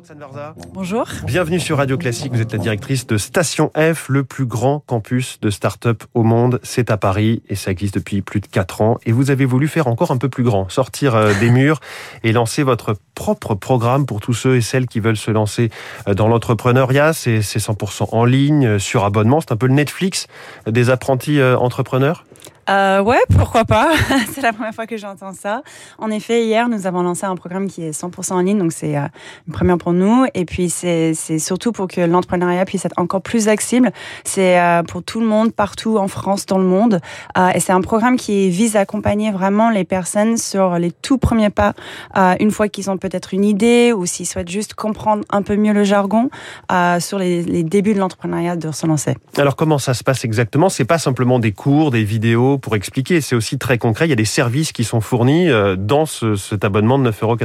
Roxane Varza. Bonjour. Bienvenue sur Radio Classique. Vous êtes la directrice de Station F, le plus grand campus de start-up au monde. C'est à Paris et ça existe depuis plus de 4 ans. Et vous avez voulu faire encore un peu plus grand, sortir euh, des murs et lancer votre propre programme pour tous ceux et celles qui veulent se lancer euh, dans l'entrepreneuriat. C'est 100% en ligne, euh, sur abonnement. C'est un peu le Netflix des apprentis entrepreneurs. Euh, ouais, pourquoi pas. c'est la première fois que j'entends ça. En effet, hier, nous avons lancé un programme qui est 100% en ligne, donc c'est euh, une première pour nous. Et puis, c'est surtout pour que l'entrepreneuriat puisse être encore plus accessible. C'est euh, pour tout le monde, partout en France, dans le monde. Euh, et c'est un programme qui vise à accompagner vraiment les personnes sur les tout premiers pas, une fois qu'ils ont peut-être une idée ou s'ils souhaitent juste comprendre un peu mieux le jargon, sur les débuts de l'entrepreneuriat de se lancer. Alors, comment ça se passe exactement? C'est pas simplement des cours, des vidéos pour expliquer. C'est aussi très concret. Il y a des services qui sont fournis euh, dans ce, cet abonnement de 9,90 euros.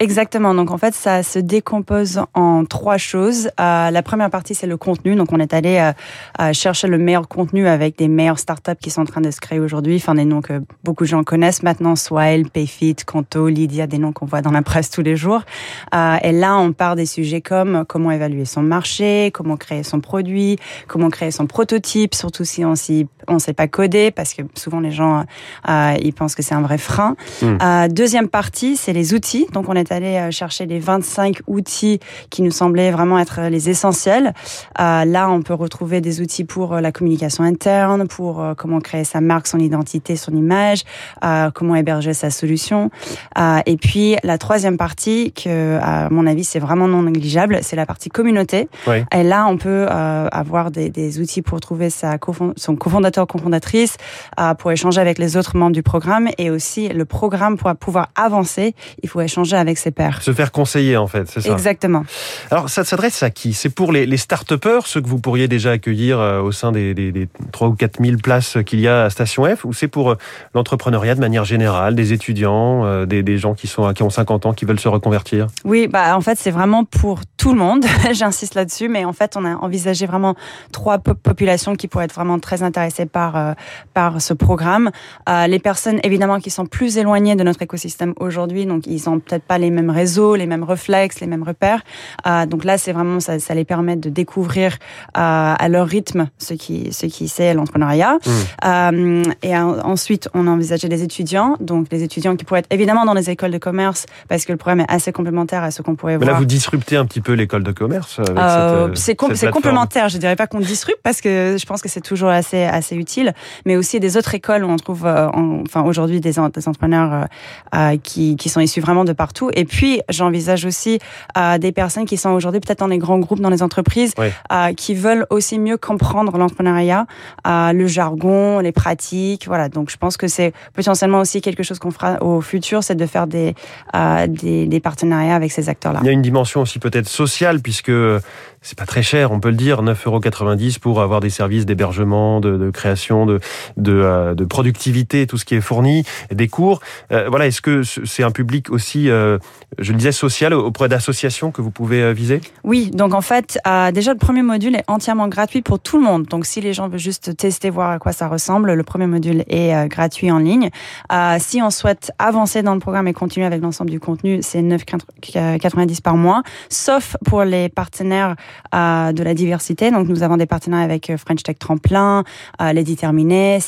Exactement. Donc en fait, ça se décompose en trois choses. Euh, la première partie, c'est le contenu. Donc on est allé euh, chercher le meilleur contenu avec des meilleures startups qui sont en train de se créer aujourd'hui. Enfin, des noms que beaucoup de gens connaissent maintenant, Swile, Payfit, Conto, Lydia, des noms qu'on voit dans la presse tous les jours. et là, on part des sujets comme comment évaluer son marché, comment créer son produit, comment créer son prototype, surtout si on ne sait pas coder, parce que souvent les gens euh, ils pensent que c'est un vrai frein. Hmm. Euh, deuxième partie, c'est les outils. Donc on est allé euh, chercher les 25 outils qui nous semblaient vraiment être les essentiels. là, on peut retrouver des outils pour la communication interne, pour comment créer sa marque, son identité, son image, comment héberger sa solution. et puis la troisième partie, que à mon avis c'est vraiment non négligeable, c'est la partie communauté. Et là, on peut avoir des, des, outils pour trouver sa son cofondateur, cofondatrice, pour échanger avec les autres membres du programme et aussi le programme pour pouvoir avancer, il faut échanger avec ses pairs. Se faire conseiller en fait, c'est ça Exactement. Alors ça s'adresse à qui? C'est pour les, les start-upers, ceux que vous pourriez déjà accueillir euh, au sein des, des, des 3 ou 4 000 places qu'il y a à Station F ou c'est pour euh, l'entrepreneuriat de manière générale, des étudiants, euh, des, des gens qui, sont, qui ont 50 ans, qui veulent se reconvertir? Oui, bah en fait c'est vraiment pour tout le monde, j'insiste là-dessus, mais en fait on a envisagé vraiment trois populations qui pourraient être vraiment très intéressées par, par ce programme. Euh, les personnes, évidemment, qui sont plus éloignées de notre écosystème aujourd'hui, donc ils ont peut-être pas les mêmes réseaux, les mêmes réflexes, les mêmes repères. Euh, donc là, c'est vraiment ça, ça les permet de découvrir euh, à leur rythme ce qui, ce qui c'est l'entrepreneuriat. Mmh. et ensuite, on a envisagé les étudiants, donc les étudiants qui pourraient être évidemment dans les écoles de commerce, parce que le programme est assez complémentaire à ce qu'on pourrait Mais voir. Là, vous disruptez un petit peu l'école de commerce. c'est complémentaire. Je dirais pas qu'on disrupte parce que je pense que c'est toujours assez assez utile, mais aussi des autres écoles où on trouve euh, enfin aujourd'hui des, des, entrepreneurs euh, euh, qui, qui, sont issus vraiment de partout. Et puis j'envisage aussi des personnes qui sont aujourd'hui peut-être dans les grands groupes, dans les entreprises, qui veulent aussi mieux comprendre l'entrepreneuriat, le jargon, les pratiques. Voilà. Donc je pense que c'est potentiellement aussi quelque chose qu'on fera au futur, c'est de faire des, des, des partenariats avec ces acteurs-là. Il y a une dimension aussi peut-être sociale puisque c'est pas très cher, on peut le dire, 9,90 euros pour avoir des services d'hébergement, de, de, création, de, de, de productivité tout ce qui est fourni, des cours. Euh, voilà, est-ce que c'est un public aussi, euh, je le disais, social auprès d'associations que vous pouvez euh, viser? Oui, donc en fait, déjà le premier module est entièrement gratuit pour tout le monde. Donc si les gens veulent juste tester, voir à quoi ça ressemble, le premier module est gratuit en ligne. si on souhaite avancer dans le programme et continuer avec l'ensemble du contenu, c'est 9,90 par mois, sauf pour les partenaires de la diversité. Donc nous avons des partenaires avec French Tech Tremplin, Les Déterminés,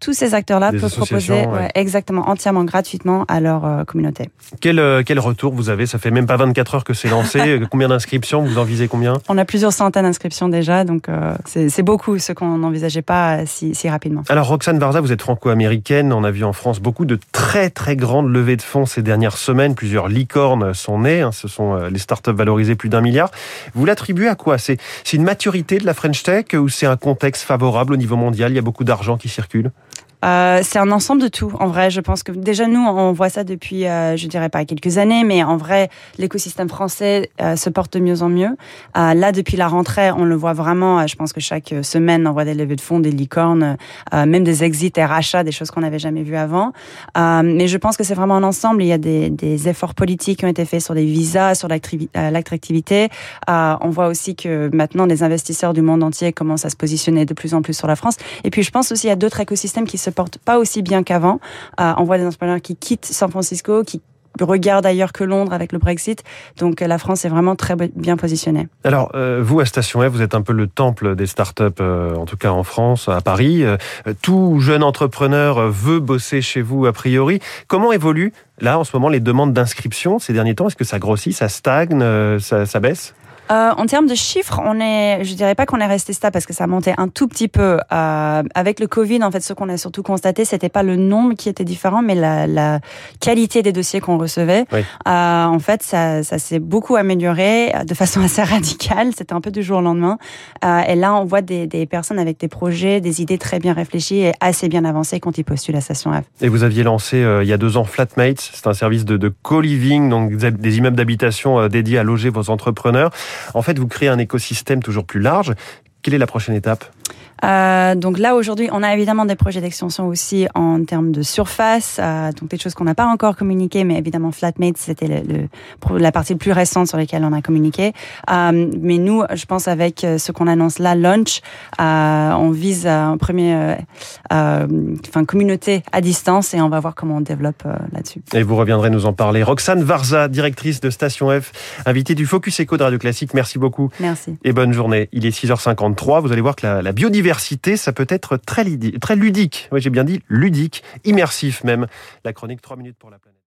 Tous ces acteurs-là peuvent proposer exactement entièrement gratuitement à leur euh, communauté. Quel, euh, quel retour vous avez? Ça fait même pas 24 heures que c'est lancé. combien d'inscriptions? Vous en visez combien? On a plusieurs centaines d'inscriptions déjà, donc euh, c'est beaucoup, ce qu'on n'envisageait pas si, si, rapidement. Alors Roxane Varza, vous êtes franco-américaine. On a vu en France beaucoup de très très grandes levées de fonds ces dernières semaines. Plusieurs licornes sont nées. Hein. Ce sont les startups valorisées plus d'un milliard. Vous l'attribuez à quoi? C'est une maturité de la French Tech ou c'est un contexte favorable au niveau mondial? Il y a beaucoup d'argent qui circule euh, c'est un ensemble de tout. En vrai, je pense que déjà nous, on voit ça depuis, euh, je dirais pas quelques années, mais en vrai, l'écosystème français euh, se porte de mieux en mieux. Euh, là, depuis la rentrée, on le voit vraiment. je pense que chaque semaine, on voit des levées de fonds, des licornes, même des exits et rachats, des choses qu'on n'avait jamais vues avant. mais je pense que c'est vraiment un ensemble. Il y a des, des, efforts politiques qui ont été faits sur les visas, sur l'attractivité. on voit aussi que maintenant, les investisseurs du monde entier commencent à se positionner de plus en plus sur la France. Et puis, je pense aussi a d'autres écosystèmes qui se portent pas aussi bien qu'avant. Euh, on voit des entrepreneurs qui quittent San Francisco, qui regarde ailleurs que Londres avec le Brexit. Donc la France est vraiment très bien positionnée. Alors vous à Station F, vous êtes un peu le temple des startups, en tout cas en France, à Paris. tout jeune entrepreneur veut bosser chez vous a priori. Comment évolue là en ce moment les demandes d'inscription ces derniers temps? Est-ce que ça grossit, ça stagne, ça baisse? Euh, en termes de chiffres, on est, je dirais pas qu'on est resté stable parce que ça a monté un tout petit peu. Euh, avec le Covid, en fait, ce qu'on a surtout constaté, c'était pas le nombre qui était différent, mais la, la qualité des dossiers qu'on recevait. Euh, en fait, ça, ça s'est beaucoup amélioré de façon assez radicale. C'était un peu du jour au lendemain. Euh, et là, on voit des, des, personnes avec des projets, des idées très bien réfléchies et assez bien avancées quand ils postulent à Station F. Et vous aviez lancé euh, il y a deux ans Flatmates. C'est un service de, de co-living, donc des immeubles d'habitation euh, dédiés à loger vos entrepreneurs. En fait, vous créez un écosystème toujours plus large. Quelle est la prochaine étape? Euh, donc là aujourd'hui, on a évidemment des projets d'extension aussi en termes de surface, euh, donc des choses qu'on n'a pas encore communiquées, mais évidemment Flatmate c'était le, le, la partie plus récente sur laquelle on a communiqué. Euh, mais nous, je pense avec ce qu'on annonce là, launch, on vise un premier, enfin communauté à distance et on va voir comment on développe là-dessus. Et vous reviendrez nous en parler. Roxane Varza, directrice de Station F, invitée du Focus Eco de Radio Classique. Merci beaucoup. Merci. Et bonne journée. Il est 6h53. Vous allez voir que la, la biodiversité ça peut être très, très ludique. Oui, j'ai bien dit ludique, immersif même. La chronique 3 minutes pour la planète.